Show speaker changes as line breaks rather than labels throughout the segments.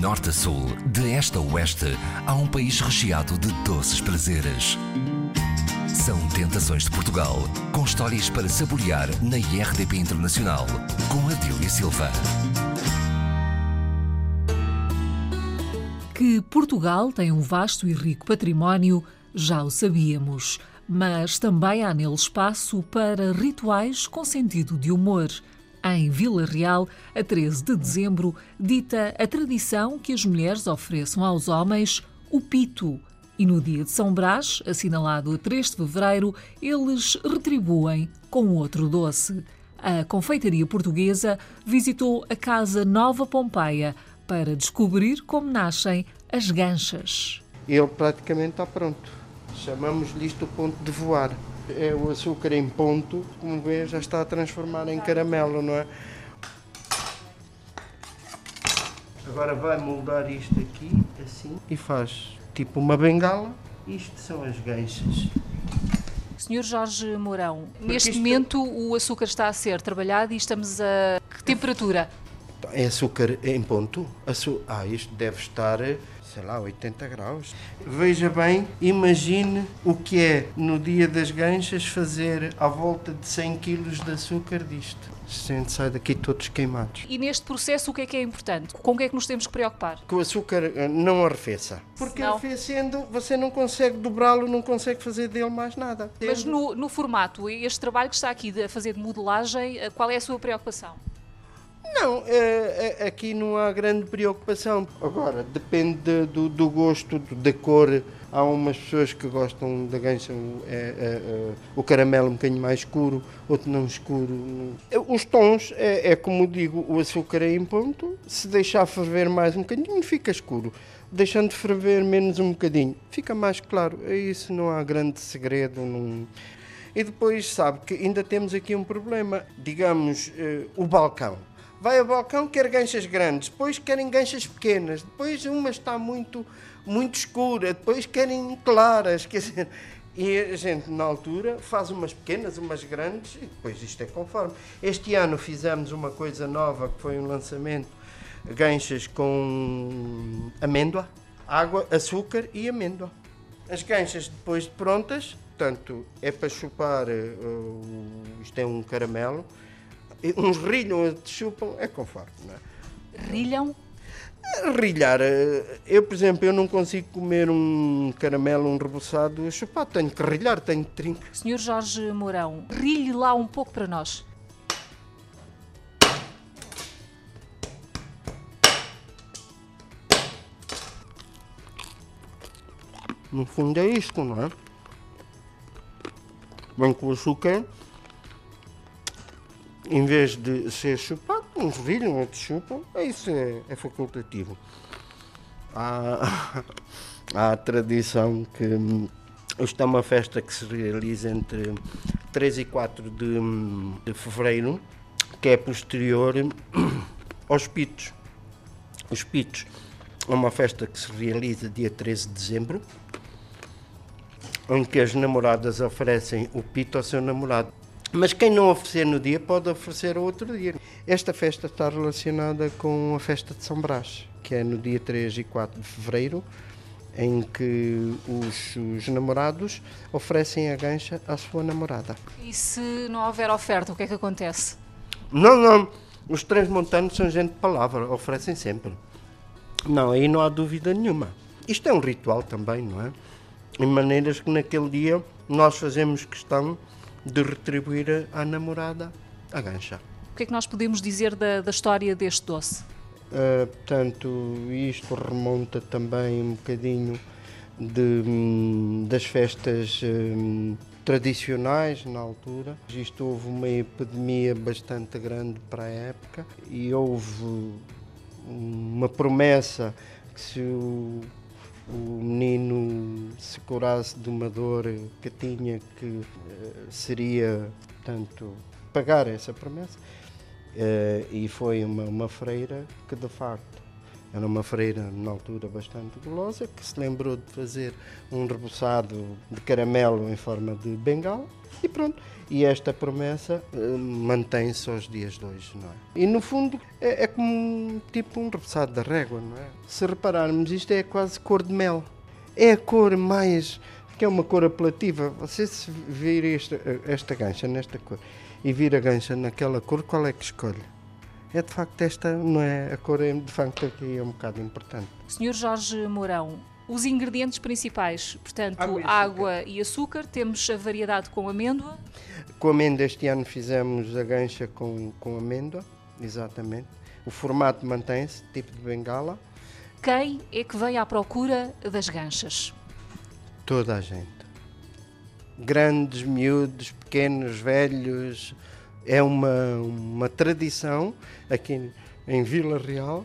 norte a sul, de este a oeste, há um país recheado de doces prazeres. São Tentações de Portugal, com histórias para saborear na IRDP Internacional, com Adília Silva.
Que Portugal tem um vasto e rico património, já o sabíamos, mas também há nele espaço para rituais com sentido de humor. Em Vila Real, a 13 de dezembro, dita a tradição que as mulheres ofereçam aos homens o pito. E no dia de São Brás, assinalado a 3 de fevereiro, eles retribuem com outro doce. A confeitaria portuguesa visitou a Casa Nova Pompeia para descobrir como nascem as ganchas.
Ele praticamente está pronto. Chamamos-lhe isto o ponto de voar é o açúcar em ponto, como vê, já está a transformar em caramelo, não é? Agora vai moldar isto aqui, assim, e faz tipo uma bengala. Isto são as ganchas.
Senhor Jorge Mourão, Porque neste isto... momento o açúcar está a ser trabalhado e estamos a que temperatura?
É açúcar em ponto. Açu... Ah, isto deve estar sei lá, 80 graus. Veja bem, imagine o que é no dia das ganchas fazer à volta de 100 kg de açúcar disto. A gente sai daqui todos queimados.
E neste processo o que é que é importante? Com o que é que nos temos que preocupar?
Que o açúcar eh, não arrefeça. Porque não. arrefecendo você não consegue dobrá-lo, não consegue fazer dele mais nada.
Mas no, no formato, este trabalho que está aqui de fazer de modelagem, eh, qual é a sua preocupação?
Não, é, é, aqui não há grande preocupação. Agora, depende do, do gosto, da cor. Há umas pessoas que gostam da gancha, é, é, é, o caramelo um bocadinho mais escuro, outro não escuro. Os tons, é, é como digo, o açúcar é em ponto. Se deixar ferver mais um bocadinho, fica escuro. Deixando de ferver menos um bocadinho, fica mais claro. É isso, não há grande segredo. E depois, sabe que ainda temos aqui um problema. Digamos, eh, o balcão vai ao balcão, quer ganchas grandes, depois querem ganchas pequenas, depois uma está muito, muito escura, depois querem claras, quer dizer, e a gente na altura faz umas pequenas, umas grandes e depois isto é conforme. Este ano fizemos uma coisa nova que foi um lançamento, ganchas com amêndoa, água, açúcar e amêndoa. As ganchas depois de prontas, portanto é para chupar, uh, isto é um caramelo, uns rilham, outros chupam, é conforme, não é?
Rilham?
Rilhar, eh, eu por exemplo, eu não consigo comer um caramelo, um reboçado a chupar, tenho que rilhar, tenho que trincar.
Senhor Jorge Mourão, rilhe lá um pouco para nós.
No fundo é isto, não é? Bem com o açúcar em vez de ser chupado, uns rilham, outros chupam, é isso é, é facultativo. Há, há a tradição que hum, isto é uma festa que se realiza entre 3 e 4 de, hum, de fevereiro, que é posterior hum, aos pitos. Os pitos é uma festa que se realiza dia 13 de dezembro, em que as namoradas oferecem o pito ao seu namorado. Mas quem não oferecer no dia pode oferecer outro dia. Esta festa está relacionada com a festa de São Brás, que é no dia 3 e 4 de fevereiro, em que os, os namorados oferecem a gancha à sua namorada.
E se não houver oferta, o que é que acontece?
Não, não. Os transmontanos são gente de palavra, oferecem sempre. Não, aí não há dúvida nenhuma. Isto é um ritual também, não é? Em maneiras que naquele dia nós fazemos questão de retribuir à namorada a gancha.
O que é que nós podemos dizer da, da história deste doce?
Uh, portanto, isto remonta também um bocadinho de, hum, das festas um, tradicionais na altura. Isto houve uma epidemia bastante grande para a época e houve uma promessa que se o o menino se curasse de uma dor que tinha que uh, seria, portanto, pagar essa promessa. Uh, e foi uma, uma freira que, de facto, Era uma freira, na altura, bastante gulosa, que se lembrou de fazer um reboçado de caramelo em forma de bengala e pronto. E esta promessa uh, mantém-se aos dias de hoje, não é? E no fundo é, é como um, tipo um reboçado da régua, não é? Se repararmos, isto é quase cor de mel. É a cor mais. que é uma cor apelativa. Você se vir esta, esta gancha nesta cor e vir a gancha naquela cor, qual é que escolhe? É de facto esta, não é? A cor é de facto aqui é um bocado importante.
Senhor Jorge Mourão, os ingredientes principais, portanto, água e, água e, açúcar, temos a variedade com amêndoa.
Com amêndoa este ano fizemos a gancha com, com amêndoa, exatamente. O formato mantém-se, tipo de bengala.
Quem é que vem à procura das ganchas?
Toda a gente. Grandes, miúdos, pequenos, velhos, é uma, uma tradição aqui em Vila Real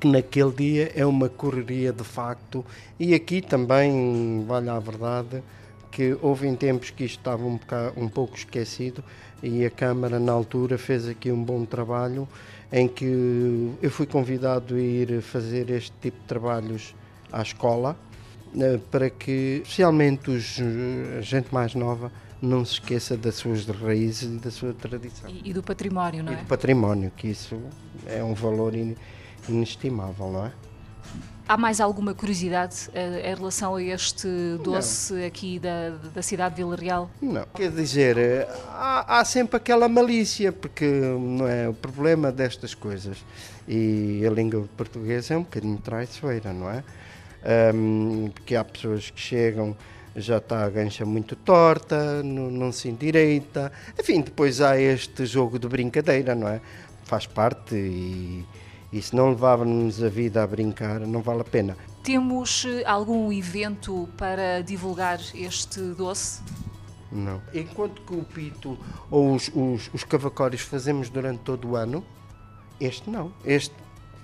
que naquele dia é uma correria de facto. E aqui também vale a verdade que houve em tempos que isto estava um, bocado, um pouco esquecido e a Câmara na altura fez aqui um bom trabalho em que eu fui convidado a ir fazer este tipo de trabalhos à escola para que especialmente os, a gente mais nova não se esqueça das suas raízes e da sua tradição.
E, e do património, não
é?
E
do património, que isso é um valor in, inestimável, não é?
Há mais alguma curiosidade uh, em relação a este doce não. aqui da, da cidade de Vila Real?
Não, quer dizer, eh, há, há, sempre aquela malícia, porque não é o problema destas coisas. E a língua portuguesa é um bocadinho traiçoeira, não é? Um, porque há pessoas que chegam já está a gancha muito torta, não, não se endireita. Enfim, depois há este jogo de brincadeira, não é? Faz parte e, e se não levávamos a vida a brincar, não vale a pena.
Temos eh, algum evento para divulgar este doce?
Não. Enquanto que o pito ou os, os, os cavacórios fazemos durante todo o ano, este não. Este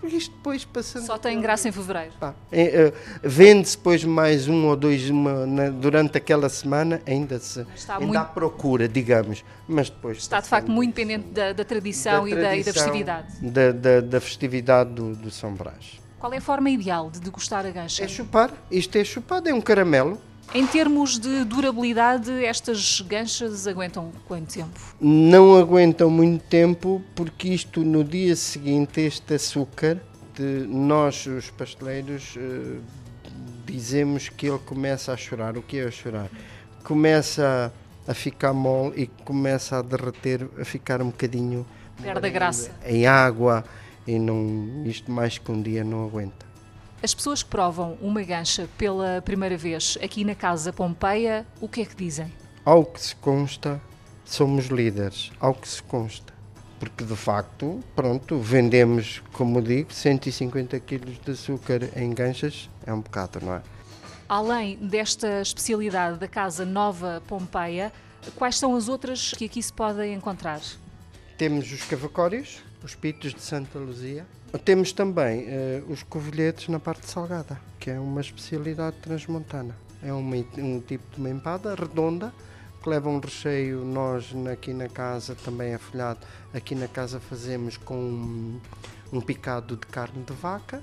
isto depois passando.
Só tem graça em fevereiro.
Ah, é, é, Vende-se depois mais um ou dois uma, na, durante aquela semana, ainda, se, Está ainda muito... há procura, digamos. Mas depois.
Está de facto muito dependente da, da tradição, da e, da, e, da, festividade.
Da, da, da festividade do, do São Brás.
Qual é a forma ideal de degustar a gancha?
É chupar. Isto é chupado, é um caramelo.
Em termos de durabilidade, estas ganchas aguentam quanto tempo?
Não aguentam muito tempo, porque isto no dia seguinte, este açúcar, de nós, os pasteleiros, eh, dizemos que ele começa a chorar. O que é a chorar? Começa a ficar mole e começa a derreter, a ficar um bocadinho.
Perde a graça.
Em água, e não, isto mais que um dia não aguenta.
As pessoas que provam uma gancha pela primeira vez aqui na Casa Pompeia, o que é que dizem?
Ao que se consta, somos líderes, ao que se consta. Porque de facto, pronto, vendemos, como digo, 150 quilos de açúcar em ganchas, é um bocado, não é?
Além desta especialidade da Casa Nova Pompeia, quais são as outras que aqui se podem encontrar?
Temos os cavacórios, os pitos de Santa Luzia, temos também uh, os covilhetes na parte salgada, que é uma especialidade transmontana. É uma, um tipo de uma empada redonda que leva um recheio. Nós aqui na casa também é folhado. Aqui na casa fazemos com um, um picado de carne de vaca.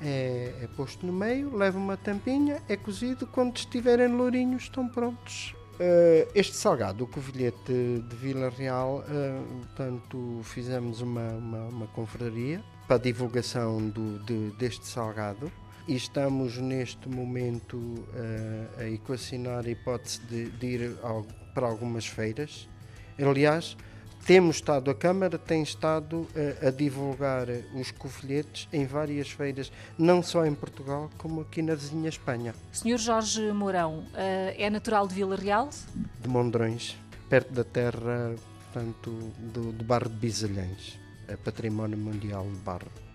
É, é, posto no meio, leva uma tampinha, é cozido. Quando estiverem lourinhos, estão prontos. Uh, este salgado, o covilhete de, Vila Real, uh, portanto, fizemos uma, uma, uma confraria para a divulgação do, de, deste salgado e estamos neste momento uh, a equacionar a hipótese de, de ir ao, para algumas feiras. Aliás, temos estado, a Câmara tem estado uh, a divulgar os covilhetes em várias feiras, não só em Portugal, como aqui na vizinha Espanha.
Senhor Jorge Mourão, uh, é natural de Vila Real?
De Mondrões, perto da terra, portanto, do, do bairro de Bisalhães. É património mundial de barro.